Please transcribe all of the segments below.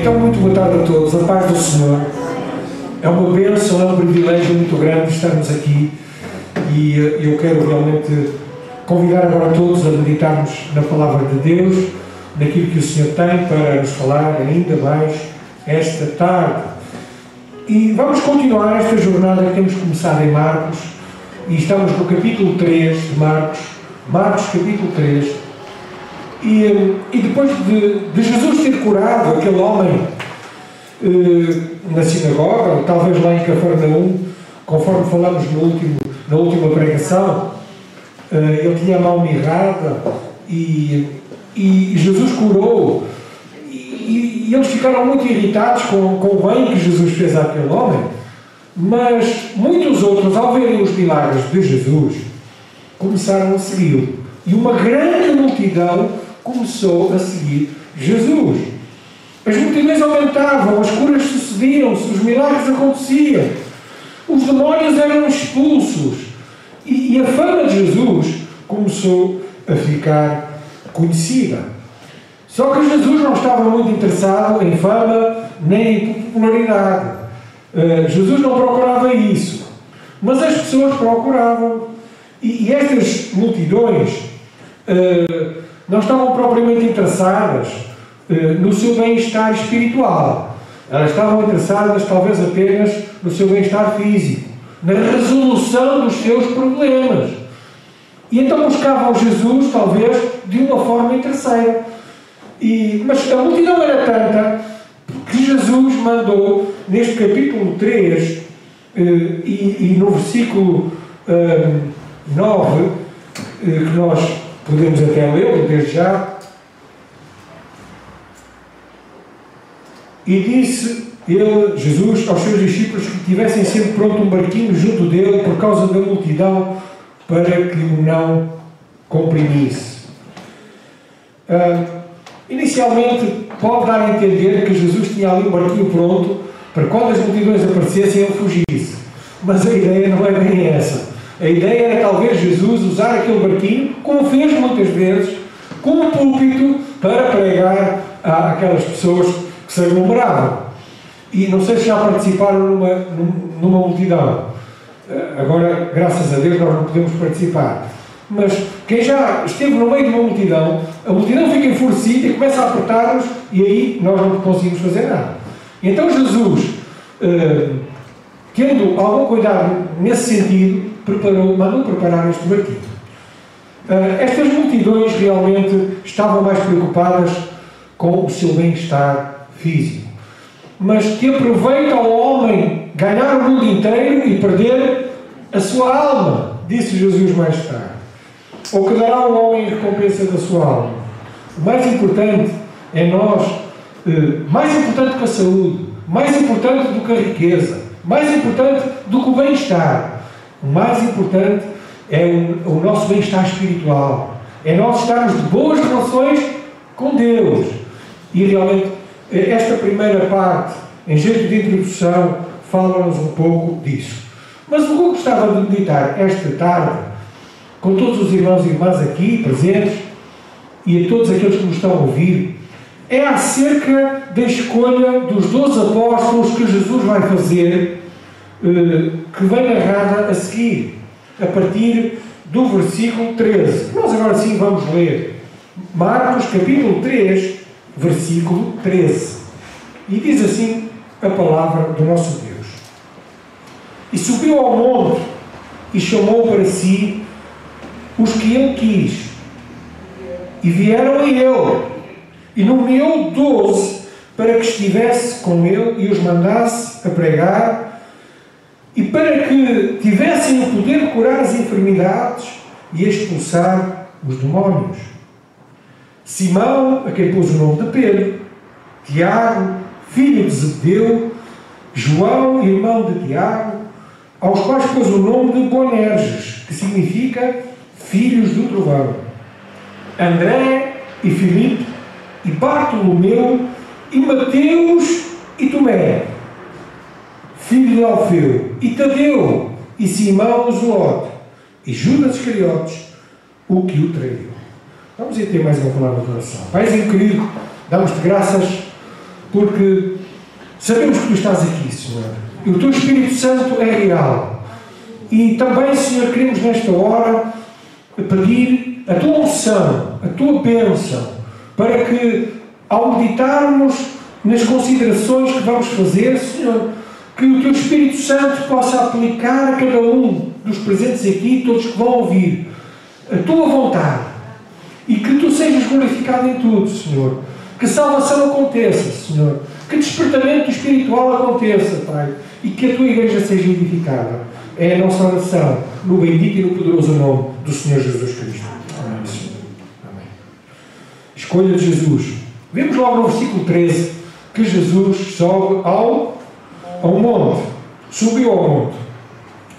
Então, muito boa tarde a todos, a paz do Senhor. É uma bênção, é um privilégio muito grande estarmos aqui e eh, eu quero realmente convidar agora todos a meditarmos na palavra de Deus, naquilo que o Senhor tem para nos falar ainda mais esta tarde. E vamos continuar esta jornada que temos começado em Marcos e estamos no capítulo 3 de Marcos, Marcos capítulo 3. E, eh, e depois de, de, Jesus ter curado aquele homem eh, na sinagoga, ou talvez lá em Cafarnaum, conforme falamos no último, na última pregação, eh, ele tinha a mão mirrada e, e Jesus curou. E, e, eles ficaram muito irritados com, com o bem que Jesus fez àquele homem. Mas muitos outros, ao verem os milagres de Jesus, começaram a segui-lo. E uma grande multidão começou a seguir Jesus. As multidões aumentavam, as curas sucediam-se, os milagres aconteciam, os demónios eram expulsos e, e a fama de Jesus começou a ficar conhecida. Só que Jesus não estava muito interessado em fama nem em popularidade. Uh, Jesus não procurava isso. Mas as pessoas procuravam. E, e estas multidões uh, não estavam propriamente interessadas eh, no seu bem-estar espiritual. Elas estavam interessadas talvez apenas no seu bem-estar físico, na resolução dos seus problemas. E então buscavam Jesus, talvez, de uma forma interesseira. E, mas a multidão era tanta que Jesus mandou, neste capítulo 3, eh, e, e, no versículo eh, 9, eh, que nós Podemos até lê-lo desde já. E disse ele, Jesus, aos seus discípulos que tivessem sempre pronto um barquinho junto dele por causa da multidão para que o não comprimisse. Uh, inicialmente, pode dar a entender que Jesus tinha ali um barquinho pronto para quando as multidões aparecessem ele fugisse. Mas a ideia não é bem essa. A ideia era talvez Jesus usar aquele barquinho, como fez muitas vezes, como púlpito para pregar àquelas pessoas que se aglomeravam. E não sei se já participaram numa, numa multidão. Eh, agora, graças a Deus, nós não podemos participar. Mas quem já esteve no meio de uma multidão, a multidão fica enfurecida e começa a apertar-nos e aí nós não conseguimos fazer nada. Então Jesus, eh, tendo algum cuidado nesse sentido, preparou, mandou preparar este barquinho. Uh, estas multidões realmente estavam mais preocupadas com o seu bem-estar físico. Mas que aproveita ao homem ganhar o mundo inteiro e perder a sua alma, disse Jesus mais tarde. Ou que dará ao homem a recompensa da sua alma. O mais importante é nós, uh, mais importante que a saúde, mais importante do que a riqueza, mais importante do que o bem-estar, o mais importante é o, o nosso bem-estar espiritual. É nós estarmos de boas relações com Deus. E realmente, eh, esta primeira parte, em jeito de introdução, fala-nos um pouco disso. Mas o que eu gostava de meditar esta tarde, com todos os irmãos e irmãs aqui presentes, e a todos aqueles que nos estão a ouvir, é acerca da escolha dos doze apóstolos que Jesus vai fazer que vem narrada a seguir, a partir do versículo 13. Nós agora sim vamos ler Marcos capítulo 3, versículo 13. E diz assim a palavra do nosso Deus. E subiu ao monte e chamou para si os que ele quis. E vieram a ele. E nomeou doze para que estivesse com ele e os mandasse a pregar e para que tivessem o poder de curar as enfermidades e expulsar os demónios. Simão, a quem pôs o nome de Pedro, Tiago, filho de Zebedeu, João, irmão de Tiago, aos quais pôs o nome de Boanerges, que significa filhos do trovão, André e Filipe, e Bartolomeu, e Mateus e Tomé, filho de Alfeu, e Tadeu, e Simão o Zelote, e Judas Iscariotes, o que o traiu. Vamos aí ter mais uma palavra de oração. Paizinho querido, damos-te graças porque sabemos que tu estás aqui, Senhor. E o teu Espírito Santo é real. E também, Senhor, queremos nesta hora pedir a tua unção, a tua bênção, para que, ao meditarmos nas considerações que vamos fazer, Senhor, que o teu Espírito Santo possa aplicar a cada um dos presentes aqui, todos que vão ouvir, a tua vontade e que tu sejas glorificado em tudo, Senhor. Que salvação aconteça, Senhor. Que despertamento espiritual aconteça, Pai. E que a tua igreja seja edificada. É a nossa oração, no bendito e no poderoso nome do Senhor Jesus Cristo. Amém, Senhor. Amém. Escolha de Jesus. Vemos logo no versículo 13 que Jesus sobe ao, ao monte. Subiu ao monte.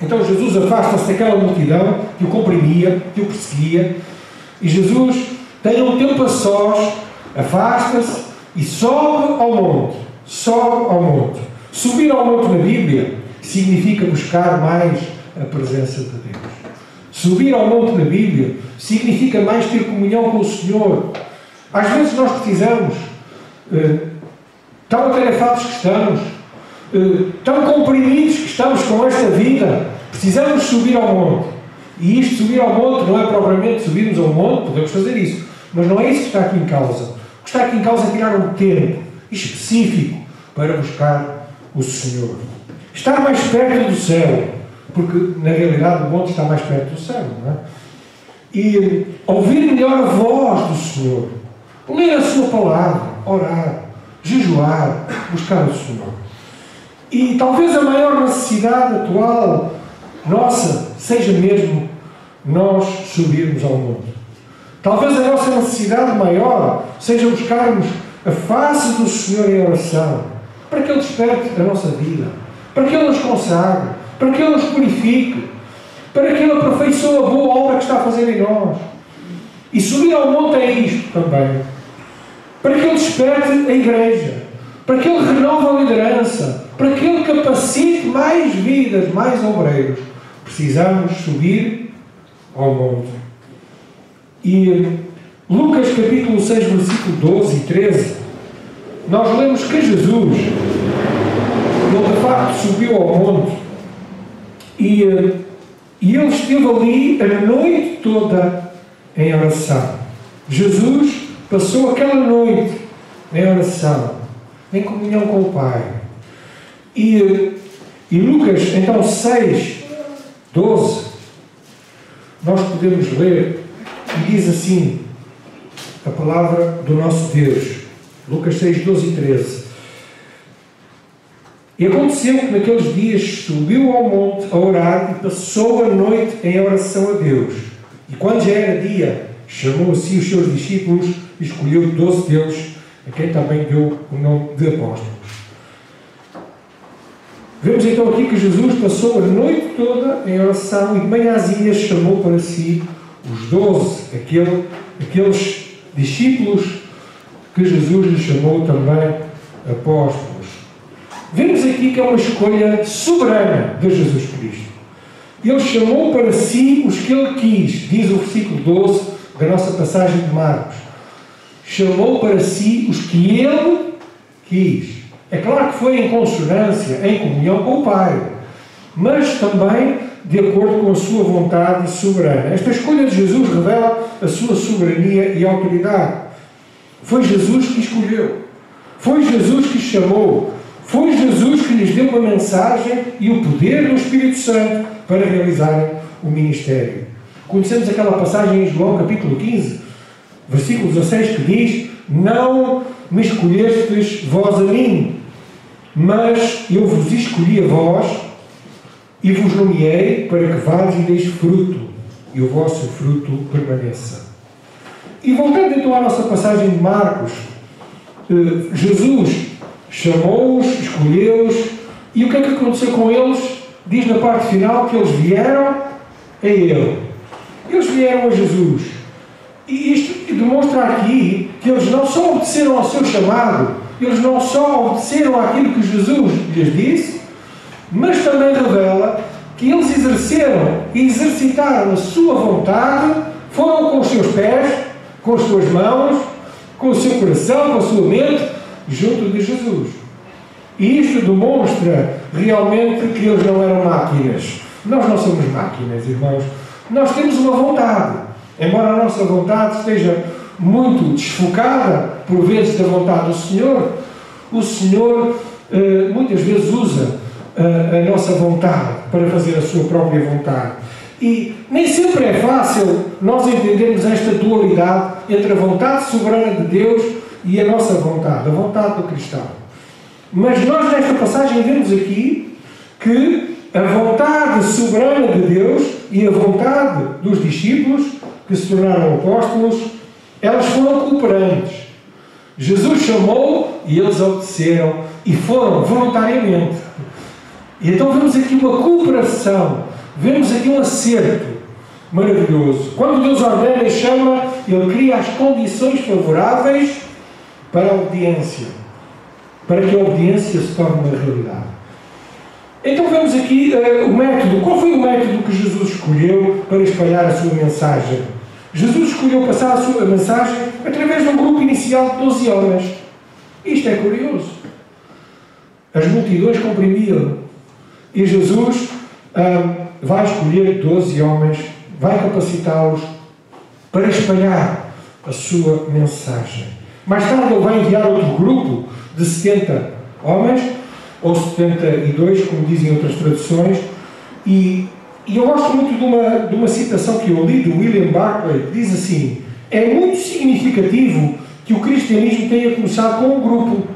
Então Jesus afasta-se daquela multidão que o comprimia, que o perseguia, e Jesus tem um tempo a sós, afasta-se e sobe ao monte. Sobe ao monte. Subir ao monte na Bíblia significa buscar mais a presença de Deus. Subir ao monte na Bíblia significa mais ter comunhão com o Senhor. Às vezes nós precisamos, eh, tão atarefados que estamos, eh, tão comprimidos que estamos com esta vida, precisamos subir ao monte. E isto, subir ao monte, não é propriamente subirmos ao monte, podemos fazer isso, mas não é isso que está aqui em causa. O que está aqui em causa é tirar um tempo específico para buscar o Senhor. Estar mais perto do céu, porque na realidade o monte está mais perto do céu, não é? E ouvir melhor a voz do Senhor, ler a Sua palavra, orar, jejuar, buscar o Senhor. E talvez a maior necessidade atual nossa seja mesmo nós subirmos ao monte. Talvez a nossa necessidade maior seja buscarmos a face do Senhor em oração, para que Ele desperte a nossa vida, para que Ele nos consagre, para que Ele nos purifique, para que Ele aperfeiçoe a boa obra que está a fazer em nós. E subir ao monte é isto também. Para que Ele desperte a igreja, para que Ele renove a liderança, para que Ele capacite mais vidas, mais obreiros. Precisamos subir ao monte. E Lucas capítulo 6, versículo 12 e 13, nós lemos que Jesus, ele de facto subiu ao monte e, e ele esteve ali a noite toda em oração. Jesus passou aquela noite em oração, em comunhão com o Pai. E, e Lucas, então, 6, 12, nós podemos ler e diz assim a palavra do nosso Deus. Lucas 6, 12 e 13. E aconteceu que naqueles dias subiu ao monte a orar e passou a noite em oração a Deus. E quando já era dia, chamou a si os seus discípulos e escolheu doze deles, a quem também deu o nome de apóstolos. Vemos então aqui que Jesus passou a noite toda em oração e de manhãzinha chamou para si os doze, aquele, aqueles discípulos que Jesus lhe chamou também apóstolos. Vemos aqui que é uma escolha soberana de Jesus Cristo. Ele chamou para si os que ele quis, diz o versículo 12 da nossa passagem de Marcos. Chamou para si os que ele quis. É claro que foi em consonância, em comunhão com o Pai, mas também de acordo com a sua vontade soberana. Esta escolha de Jesus revela a sua soberania e autoridade. Foi Jesus que escolheu, foi Jesus que chamou, foi Jesus que lhes deu uma mensagem e o poder do Espírito Santo para realizarem o ministério. Conhecemos aquela passagem em João capítulo 15, versículo 16, que diz: Não me escolhestes vós a mim, mas eu vos escolhi a vós e vos nomeei para que vás e deis fruto, e o vosso fruto permaneça. E voltando então à nossa passagem de Marcos, eh, Jesus chamou-os, escolheu-os, e o que é que aconteceu com eles? Diz na parte final que eles vieram a Ele. Eles vieram a Jesus. E isto demonstra aqui que eles não só obedeceram ao seu chamado, eles não só obedeceram àquilo que Jesus lhes disse, mas também revela que eles exerceram e exercitaram a sua vontade, foram com os seus pés, com as suas mãos, com o seu coração, com a sua mente, junto de Jesus. E isto demonstra realmente que eles não eram máquinas. Nós não somos máquinas, irmãos. Nós temos uma vontade. Embora a nossa vontade esteja muito desfocada, por vezes, da vontade do Senhor, o Senhor eh, muitas vezes usa eh, a nossa vontade para fazer a sua própria vontade. E nem sempre é fácil nós entendermos esta dualidade entre a vontade soberana de Deus e a nossa vontade, a vontade do cristão. Mas nós, nesta passagem, vemos aqui que a vontade soberana de Deus e a vontade dos discípulos, que se tornaram apóstolos, elas foram cooperantes. Jesus chamou e eles obedeceram e foram voluntariamente. E então vemos aqui uma cooperação, vemos aqui um acerto maravilhoso. Quando Deus ordena e chama, Ele cria as condições favoráveis para a obediência, para que a obediência se torne uma realidade. Então vemos aqui uh, o método. Qual foi o método que Jesus escolheu para espalhar a sua mensagem? Jesus escolheu passar a sua mensagem através de um grupo inicial de 12 homens. Isto é curioso. As multidões comprimiam. E Jesus uh, vai escolher 12 homens, vai capacitá-los para espalhar a sua mensagem. Mais tarde ele vai enviar outro grupo de 70 homens ou 72, como dizem outras traduções, e, e eu gosto muito de uma, de uma citação que eu li de William Barclay, que diz assim: É muito significativo que o cristianismo tenha começado com um grupo.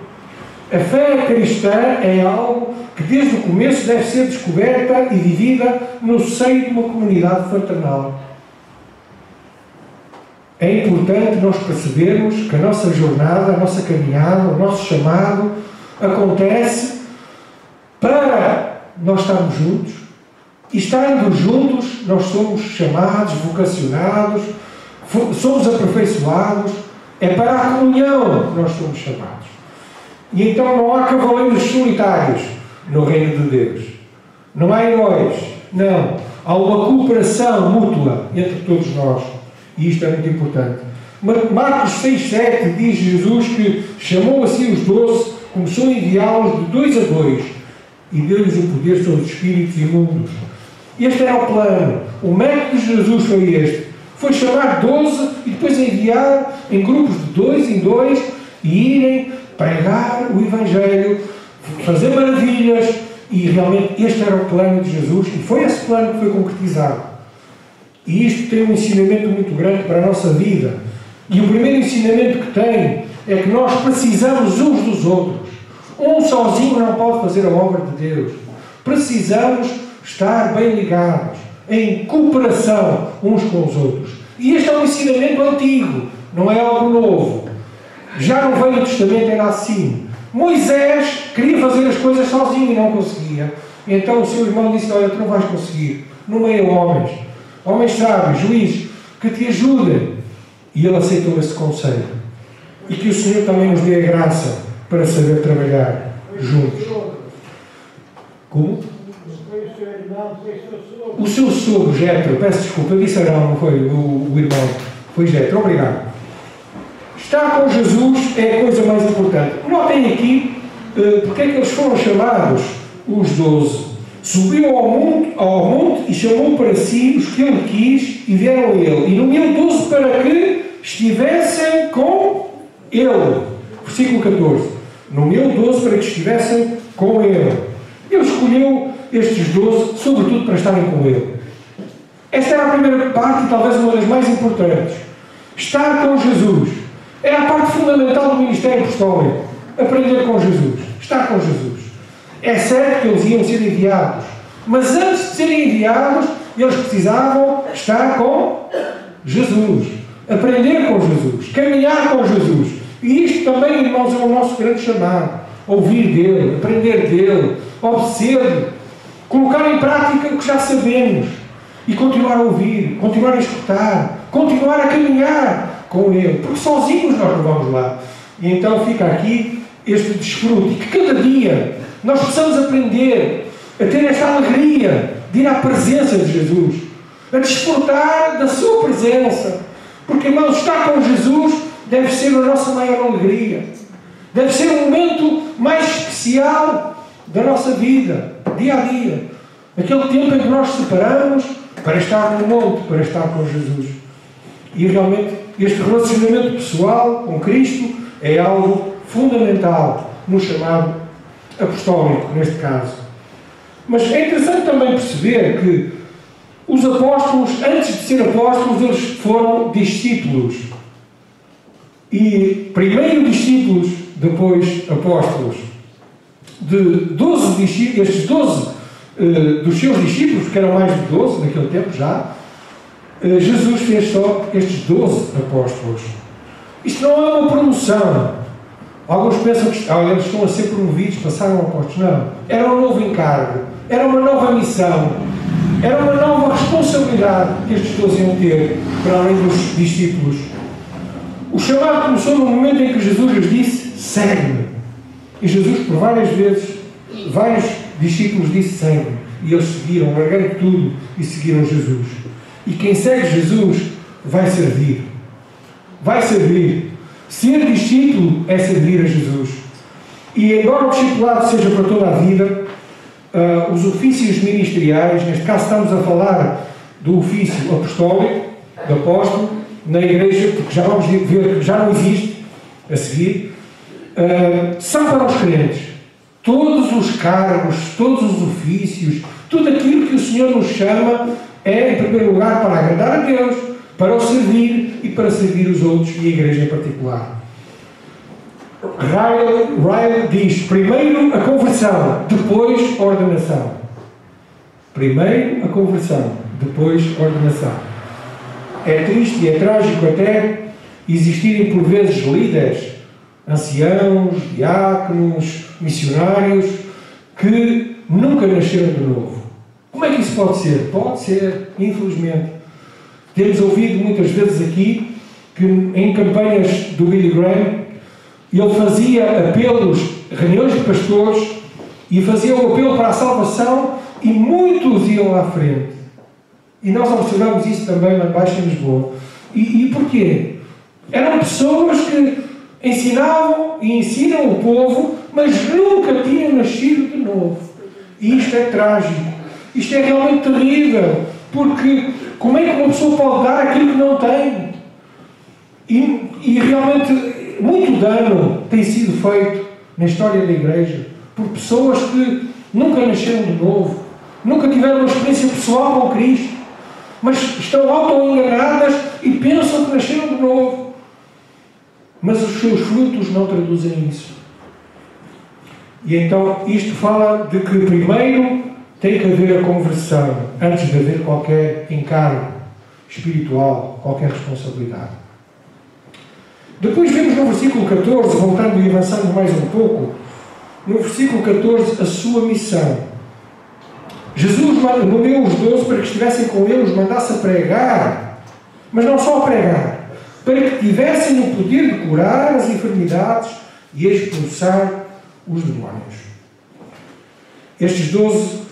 A fé cristã é algo que desde o começo deve ser descoberta e vivida no seio de uma comunidade fraternal. É importante nós percebermos que a nossa jornada, a nossa caminhada, o nosso chamado acontece para nós estarmos juntos. E estando juntos, nós somos chamados, vocacionados, somos aperfeiçoados. É para a comunhão que nós somos chamados. E então não há cavaleiros solitários no reino de Deus. Não há heróis. Não. Há uma cooperação mútua entre todos nós. E isto é muito importante. Marcos 6, 7 diz Jesus que chamou assim os doze, começou a enviá-los de dois a dois e deu-lhes o poder sobre os espíritos imundos. Este era o plano. O método de Jesus foi este. Foi chamar doze e depois enviar em grupos de dois em dois e irem pregar o Evangelho, fazer maravilhas e realmente este era o plano de Jesus e foi esse plano que foi concretizado. E isto tem um ensinamento muito grande para a nossa vida. E o primeiro ensinamento que tem é que nós precisamos uns dos outros. Um sozinho não pode fazer a obra de Deus. Precisamos estar bem ligados, em cooperação uns com os outros. E este é um ensinamento antigo, não é algo novo. Já no Velho Testamento era assim. Moisés queria fazer as coisas sozinho e não conseguia. Então o seu irmão disse: Olha, tu não vais conseguir. No meio homens, homens sábios, juízes, que te ajudem. E ele aceitou esse conselho. E que o Senhor também nos dê a graça para saber trabalhar juntos. Como? O seu sogro, Jetro, peço desculpa, eu disse Arão, não foi o, o irmão, foi Jetro, obrigado. Estar com Jesus é a coisa mais importante. Notem aqui uh, porque é que eles foram chamados os doze. Subiu ao monte, ao monte e chamou para si os que ele quis e vieram a ele. E nomeou doze para que estivessem com ele. Versículo 14 nomeou doze para que estivessem com ele. Ele escolheu estes doze, sobretudo para estarem com ele. Esta era a primeira parte talvez uma das mais importantes. Estar com Jesus. É a parte fundamental do ministério apostólico. Aprender com Jesus. Estar com Jesus. É certo que eles iam ser enviados. Mas antes de serem enviados, eles precisavam estar com Jesus. Aprender com Jesus. Caminhar com Jesus. E isto também, irmãos, é o nosso grande chamado. Ouvir dele, aprender dele, obedecer, colocar em prática o que já sabemos e continuar a ouvir, continuar a escutar, continuar a caminhar com ele, porque sozinhos nós não vamos lá. E então fica aqui este desfrute, que cada dia nós possamos aprender a ter esta alegria de ir à presença de Jesus, a desfrutar da sua presença, porque irmãos, estar com Jesus deve ser a nossa maior alegria. Deve ser o momento mais especial da nossa vida, dia a dia. Aquele tempo em que nós separamos para estar no monte, para estar com Jesus. E realmente este relacionamento pessoal com Cristo é algo fundamental no chamado apostólico, neste caso. Mas é interessante também perceber que os apóstolos, antes de ser apóstolos, eles foram discípulos. E primeiro discípulos, depois apóstolos. De 12 discípulos, estes 12 uh, eh, dos seus discípulos, que eram mais de 12 naquele tempo já, uh, Jesus fez só estes 12 apóstolos. Isto não é uma promoção. Alguns pensam que ah, eles estão a ser promovidos, passaram apóstolos. Não. Era um novo encargo, era uma nova missão, era uma nova responsabilidade que estes 12 iam ter para além dos discípulos. O chamado começou no momento em que Jesus lhes disse: segue-me. E Jesus, por várias vezes, vários discípulos disse: segue-me. E eles seguiram, largaram tudo e seguiram Jesus. E quem segue Jesus vai servir. Vai servir. Ser discípulo é servir a Jesus. E embora o discipulado seja para toda a vida, uh, os ofícios ministeriais, neste caso estamos a falar do ofício apostólico, do apóstolo, na igreja, porque já vamos ver que já não existe a seguir, uh, são para os crentes. Todos os cargos, todos os ofícios, tudo aquilo que o Senhor nos chama é, em primeiro lugar, para agradar a Deus, para o servir e para servir os outros e a igreja em particular. Ryle, Ryle diz: primeiro a conversão, depois a ordenação. Primeiro a conversão, depois a ordenação. É triste e é trágico até existirem por vezes líderes, anciãos, diáconos, missionários, que nunca nasceram de novo. Como é que isso pode ser? Pode ser, infelizmente. Temos ouvido muitas vezes aqui que em campanhas do Billy Graham ele fazia apelos, reuniões de pastores, e fazia o apelo para a salvação, e muitos iam à frente. E nós observamos isso também embaixo em Lisboa. E, e porquê? Eram pessoas que ensinavam e ensinam o povo, mas nunca tinham nascido de novo. E isto é trágico. Isto é realmente terrível. Porque como é que uma pessoa pode dar aquilo que não tem? E, e realmente muito dano tem sido feito na história da Igreja por pessoas que nunca nasceram de novo, nunca tiveram uma experiência pessoal com Cristo, mas estão auto-enganadas e pensam que nasceram de novo. Mas os seus frutos não traduzem isso. E então isto fala de que primeiro tem que haver a conversão antes de haver qualquer encargo espiritual, qualquer responsabilidade. Depois vemos no versículo 14, voltando e avançando mais um pouco, no versículo 14, a sua missão. Jesus nomeou os doze para que estivessem com ele, os mandasse a pregar, mas não só a pregar, para que tivessem o poder de curar as enfermidades e expulsar os demónios. Estes doze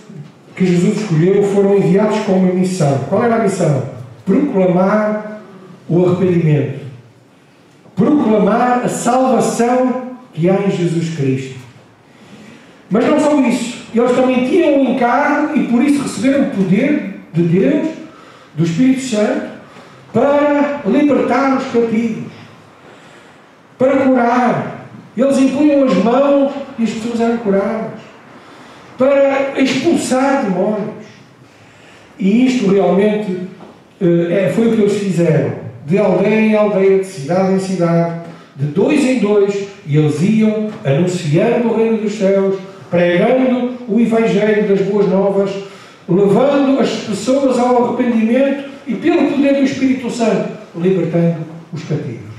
que Jesus escolheu foram enviados com uma missão. Qual era a missão? Proclamar o arrependimento proclamar a salvação que há em Jesus Cristo. Mas não só isso, eles também tinham um encargo e por isso receberam o poder de Deus, do Espírito Santo, para libertar os cativos, para curar. Eles impunham as mãos e as pessoas eram curadas, para expulsar demónios. E isto realmente eh, foi o que eles fizeram de aldeia em aldeia, de cidade em cidade, de dois em dois, e eles iam anunciando o reino dos céus, pregando o Evangelho das Boas Novas, levando as pessoas ao arrependimento e, pelo poder do Espírito Santo, libertando os cativos.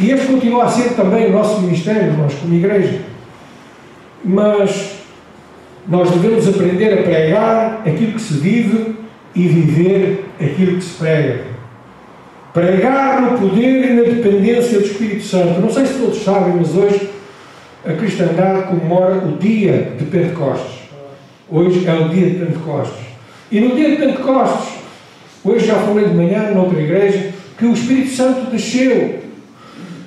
E este continua a ser também o nosso ministério, nós, como igreja. Mas nós devemos aprender a pregar aquilo que se vive e viver aquilo que se prega. Pregar no poder e na dependência do Espírito Santo. Não sei se todos sabem, mas hoje a cristandade comemora o dia de Pentecostes. Hoje é o dia de Pentecostes. E no dia de Pentecostes, hoje já falei de manhã noutra igreja, que o Espírito Santo desceu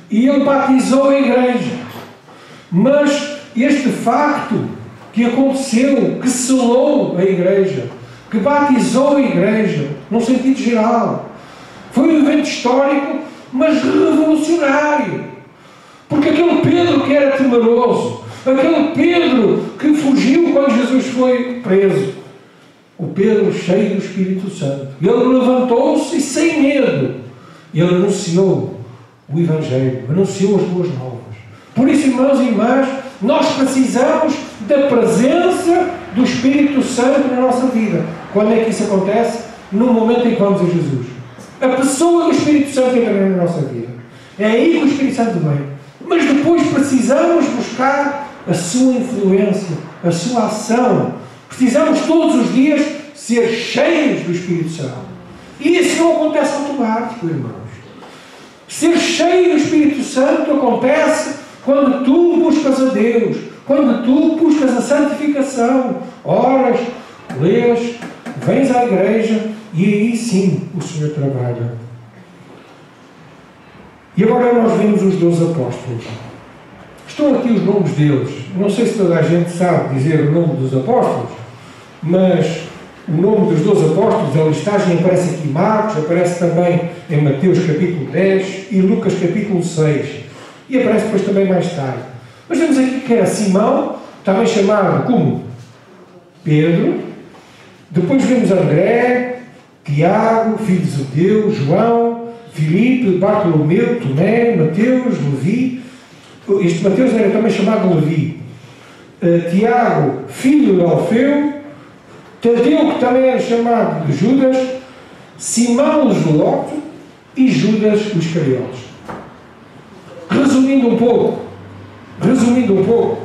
e ele batizou a igreja. Mas este facto que aconteceu, que selou a igreja, que batizou a igreja, num sentido geral, foi um evento histórico, mas revolucionário. Porque aquele Pedro que era temeroso, aquele Pedro que fugiu quando Jesus foi preso, o Pedro cheio do Espírito Santo, ele levantou-se e sem medo, ele anunciou o Evangelho, anunciou as boas novas. Por isso, irmãos e irmãs, nós precisamos da presença do Espírito Santo na nossa vida. Quando é que isso acontece? No momento em que vamos a Jesus. A pessoa do Espírito Santo entra na nossa vida. É aí que o Espírito Santo vem. Mas depois precisamos buscar a sua influência, a sua ação. Precisamos todos os dias ser cheios do Espírito Santo. E isso não acontece automático, irmãos. Ser cheio do Espírito Santo acontece quando tu buscas a Deus, quando tu buscas a santificação, oras, lês, vens à igreja e aí sim o Senhor trabalha. E agora nós vemos os dois apóstolos. Estão aqui os nomes deles. Não sei se toda a gente sabe dizer o nome dos apóstolos, mas o nome dos dois apóstolos, a listagem aparece aqui em Marcos, aparece também em Mateus capítulo 10 e Lucas capítulo 6. E aparece depois também mais tarde. Mas vemos aqui que era Simão, também chamado como Pedro. Depois vemos André, Tiago, filho de Zebedeu, João, Filipe, Bartolomeu, Tomé, Mateus, Levi. Este Mateus era também chamado Levi. Uh, Tiago, filho de Alfeu, Tadeu, que também era chamado de Judas, Simão o Zelote e Judas o Iscariotes. Resumindo um pouco, resumindo um pouco,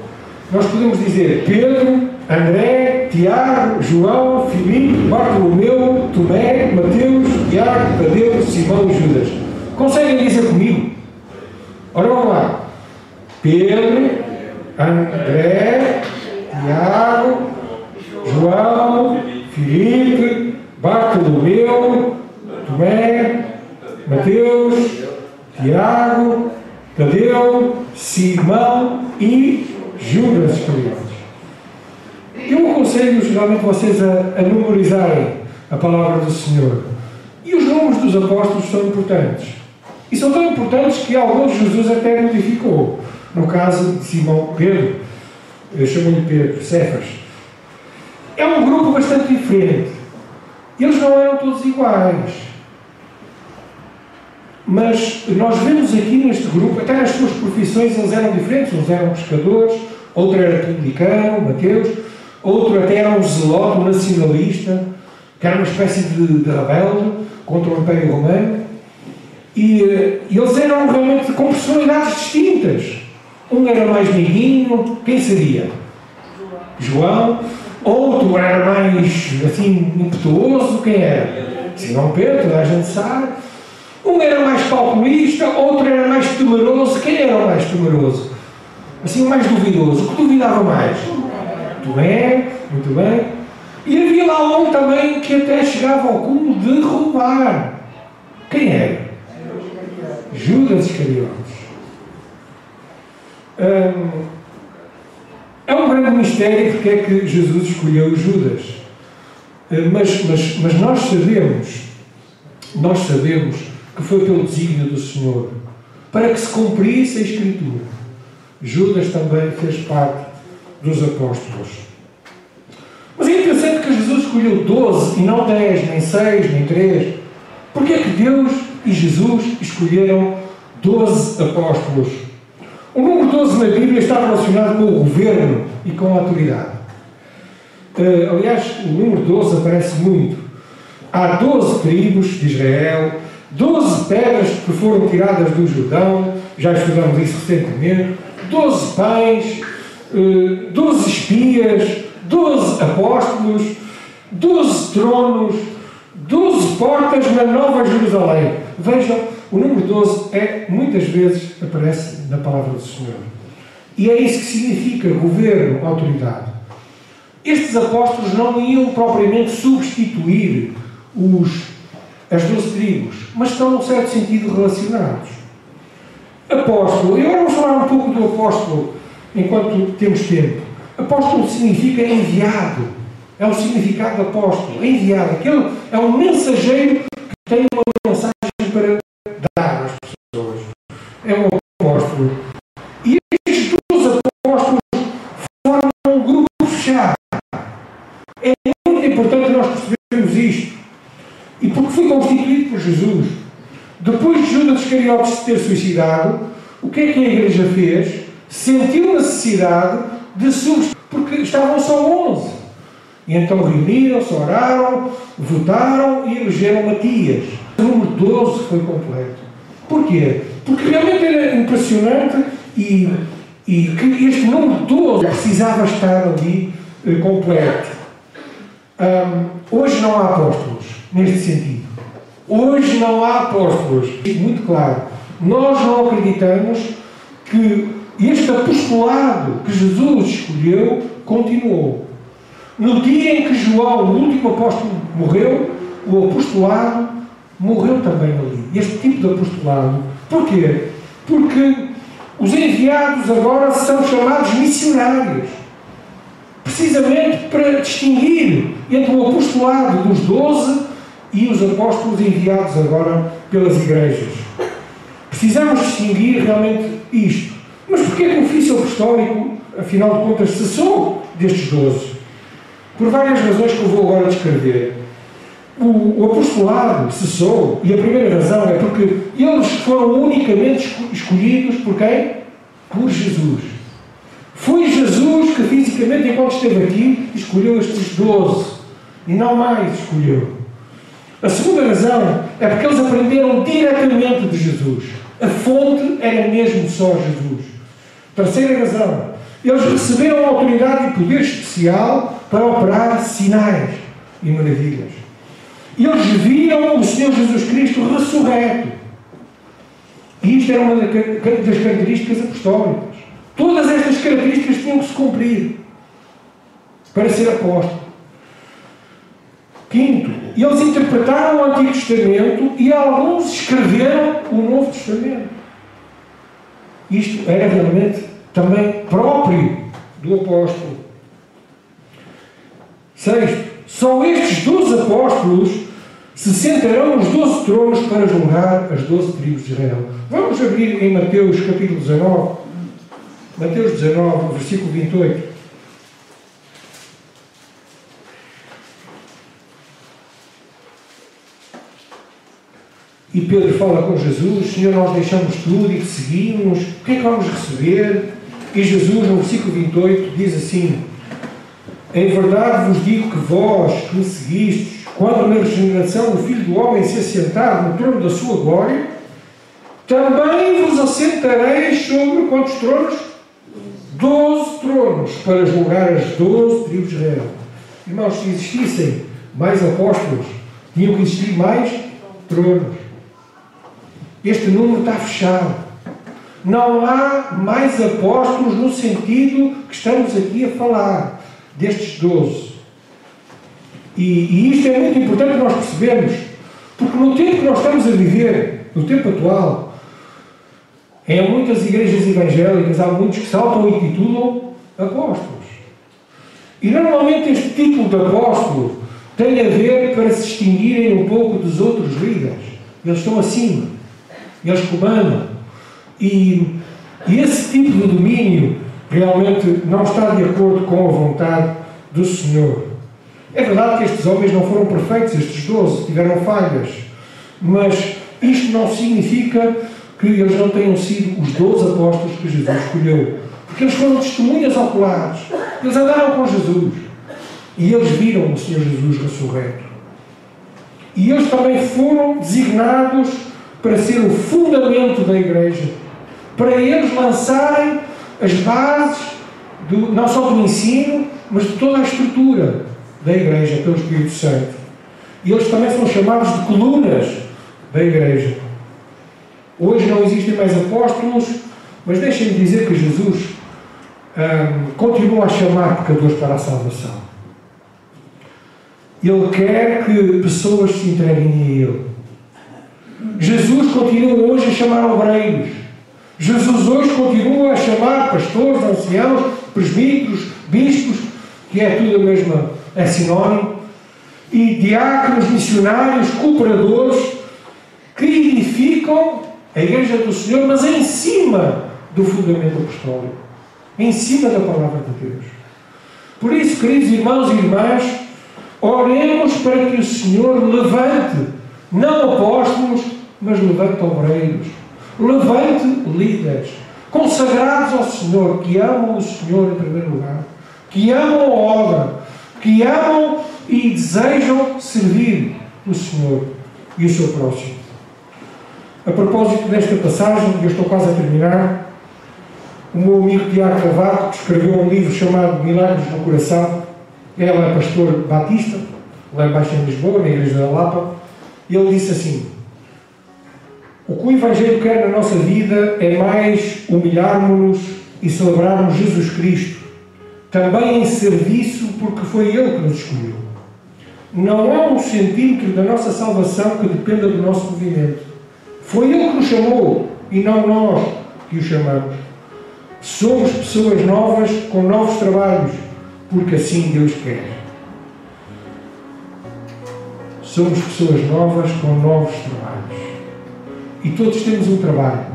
nós podemos dizer Pedro, André, Tiago, João, Filipe, Bartolomeu, Tomé, Mateus, Tiago, Tadeu, Simão e Judas. Conseguem dizer comigo? Ora vamos lá. Pedro, André, Tiago, João, Filipe, Bartolomeu, Tomé, Mateus, Tiago, Tadeu, Simão e Judas Iscariotes. Eu aconselho geralmente vocês a, a memorizarem a palavra do Senhor. E os nomes dos apóstolos são importantes. E são tão importantes que alguns Jesus até modificou. No caso de Simão Pedro, chamam-lhe Pedro, Cefas. É um grupo bastante diferente. Eles não eram todos iguais. Mas nós vemos aqui neste grupo, até nas suas profissões, eles eram diferentes. Uns eram pescadores, outro era publicano, Mateus, outro até era um zelote, um nacionalista, que era uma espécie de, de rebelde contra o Império Romano. E, e eles eram realmente com personalidades distintas. Um era mais miguinho, quem seria? João. Outro era mais assim impetuoso, quem era? Simão Pedro, toda a gente sabe. Um era mais calculista, outro era mais temeroso. Quem era o mais temeroso? Assim, o mais duvidoso. O que duvidava mais? Muito bem, muito bem. E havia lá um também que até chegava ao cúmulo de roubar. Quem era? Judas Iscariotes. Hum, é um grande mistério porque é que Jesus escolheu Judas. Hum, mas, mas, mas nós sabemos, nós sabemos que foi pelo desígnio do Senhor, para que se cumprisse a Escritura. Judas também fez parte dos apóstolos. Mas é interessante que Jesus escolheu 12 e não 10, nem 6, nem 3. Porque é que Deus e Jesus escolheram 12 apóstolos? O número 12 na Bíblia está relacionado com o governo e com a autoridade. Uh, aliás, o número 12 aparece muito. Há 12 tribos de Israel, Doze pedras que foram tiradas do Jordão, já estudamos isso recentemente, doze pães, eh, doze espias, doze apóstolos, doze tronos, doze portas na Nova Jerusalém. Vejam, o número 12 é, muitas vezes aparece na palavra do Senhor. E é isso que significa governo, autoridade. Estes apóstolos não iam propriamente substituir os as duas tribos, mas estão, num certo sentido, relacionados. Apóstolo, e agora vamos falar um pouco do apóstolo enquanto temos tempo. Apóstolo significa enviado. É o significado do apóstolo, enviado. Aquele é um mensageiro que tem uma mensagem para dar às pessoas. É um apóstolo. E estes dois apóstolos formam um grupo fechado. É muito importante nós percebermos isto. E porque foi constituído por Jesus. Depois de Judas Iscariotes se ter suicidado, o que é que a igreja fez? Sentiu necessidade de substituir, porque estavam só 11. E então reuniram-se, oraram, votaram e elegeram Matias. O número 12 foi completo. Porquê? Porque realmente era impressionante e, e que este número 12 precisava estar ali eh, completo. Um, hoje não há apóstolos, neste sentido. Hoje não há apóstolos. Muito claro. Nós não acreditamos que este apostolado que Jesus escolheu continuou. No dia em que João, o último apóstolo, morreu, o apostolado morreu também ali. Este tipo de apostolado. Porquê? Porque os enviados agora são chamados missionários. Precisamente para distinguir entre o apostolado dos doze e os apóstolos enviados agora pelas igrejas. Precisamos distinguir realmente isto. Mas porquê que o ofício apostólico, afinal de contas, cessou destes doze? Por várias razões que eu vou agora descrever. O, o apostolado cessou, e a primeira razão é porque eles foram unicamente escolhidos por quem? Por Jesus. Foi Jesus que fisicamente, enquanto esteve aqui, escolheu estes doze. E não mais escolheu. A segunda razão é porque eles aprenderam diretamente de Jesus. A fonte era mesmo só Jesus. Terceira razão, eles receberam autoridade e poder especial para operar sinais e maravilhas. Eles viram o Senhor Jesus Cristo ressurreto. E isto era uma das características apostólicas. Todas estas características tinham que se cumprir para ser apóstolo. Quinto, eles interpretaram o Antigo Testamento e alguns escreveram o Novo Testamento. Isto era realmente também próprio do apóstolo. Sexto, só estes doze apóstolos se sentarão nos doze tronos para julgar as doze tribos de Israel. Vamos abrir em Mateus capítulo 19, Mateus 19, versículo 28. E Pedro fala com Jesus: Senhor, nós deixamos tudo e te seguimos, o que é que vamos receber? E Jesus, no versículo 28, diz assim: Em verdade vos digo que vós que me seguistes, quando na regeneração o Filho do Homem se assentar no trono da sua glória, também vos assentareis sobre quantos tronos? Doze tronos, para julgar as doze tribos de Israel. Irmãos, se existissem mais apóstolos, tinham que existir mais tronos. Este número está fechado. Não há mais apóstolos no sentido que estamos aqui a falar, destes doze. E, e isto é muito importante nós percebermos, porque no tempo que nós estamos a viver, no tempo atual, em muitas igrejas evangélicas há muitos que saltam e titulam apóstolos. E normalmente este título de apóstolo tem a ver para se distinguirem um pouco dos outros líderes. Eles estão acima eles comandam. E, e esse tipo de domínio realmente não está de acordo com a vontade do Senhor. É verdade que estes homens não foram perfeitos, estes doze, tiveram falhas, mas isto não significa que eles não tenham sido os doze apóstolos que Jesus escolheu. Porque eles foram testemunhas oculares. Eles andaram com Jesus. E eles viram o Senhor Jesus ressurreto. E eles também foram designados para ser o fundamento da igreja, para eles lançarem as bases do, não só do ensino, mas de toda a estrutura da igreja pelo Espírito Santo. E eles também são chamados de colunas da igreja. Hoje não existem mais apóstolos, mas deixem-me dizer que Jesus hum, continua a chamar pecadores para a salvação. Ele quer que pessoas se entreguem a Ele. Jesus continua hoje a chamar obreiros. Jesus hoje continua a chamar pastores, anciãos, presbíteros, bispos, que é tudo a mesma, é sinónimo, e diáconos, missionários, cooperadores, que edificam a Igreja do Senhor, mas em cima do fundamento apostólico, em cima da palavra de Deus. Por isso, queridos irmãos e irmãs, oremos para que o Senhor levante, não apóstolos, mas levante obreiros, levante líderes, consagrados ao Senhor, que amam o Senhor em primeiro lugar, que amam a obra, que amam e desejam servir o Senhor e o seu próximo. A propósito desta passagem, eu estou quase a terminar, o meu amigo Tiago Cavaco escreveu um livro chamado Milagres no Coração. Ele é pastor batista, lá embaixo em Lisboa, na Igreja da Lapa, e ele disse assim: O que o Evangelho quer na nossa vida é mais humilharmos-nos e celebrarmos Jesus Cristo, também em serviço, porque foi Ele que nos escolheu. Não há um centímetro da nossa salvação que dependa do nosso movimento. Foi Ele que nos chamou e não nós que o chamamos. Somos pessoas novas com novos trabalhos, porque assim Deus quer. Somos pessoas novas com novos trabalhos. E todos temos um trabalho.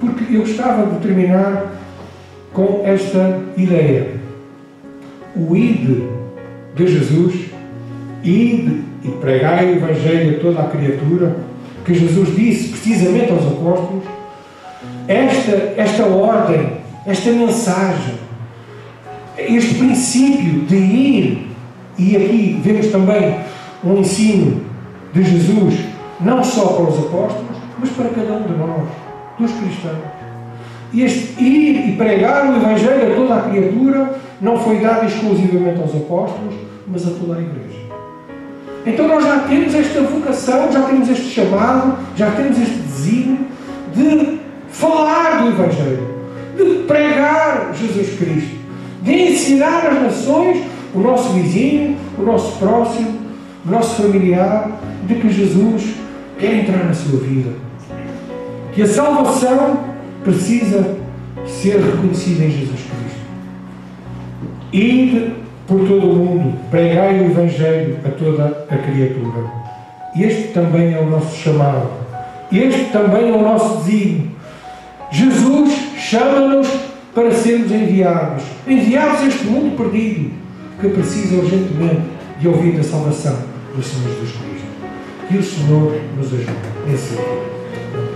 Porque eu gostava de terminar com esta ideia. O ide de Jesus, ide e pregai o Evangelho a toda a criatura, que Jesus disse precisamente aos apóstolos, esta, esta ordem, esta mensagem, este princípio de ir, e aqui vemos também um ensino de Jesus, não só para os apóstolos, mas para cada um de nós, dos cristãos. Este ir e pregar o Evangelho a toda a criatura não foi dado exclusivamente aos apóstolos, mas a toda a igreja. Então nós já temos esta vocação, já temos este chamado, já temos este desígnio de falar do Evangelho, de pregar Jesus Cristo, de ensinar às nações, o nosso vizinho, o nosso próximo, o nosso familiar, de que Jesus quer entrar na sua vida. Que a salvação precisa ser reconhecida em Jesus Cristo. E por todo o mundo, pregai o Evangelho a toda a criatura. Este também é o nosso chamado. Este também é o nosso desígnio. Jesus chama-nos para sermos enviados. Enviados a este mundo perdido, que precisa urgentemente de ouvir a salvação do Senhor Jesus Cristo. Que o Senhor nos ajude nesse sentido.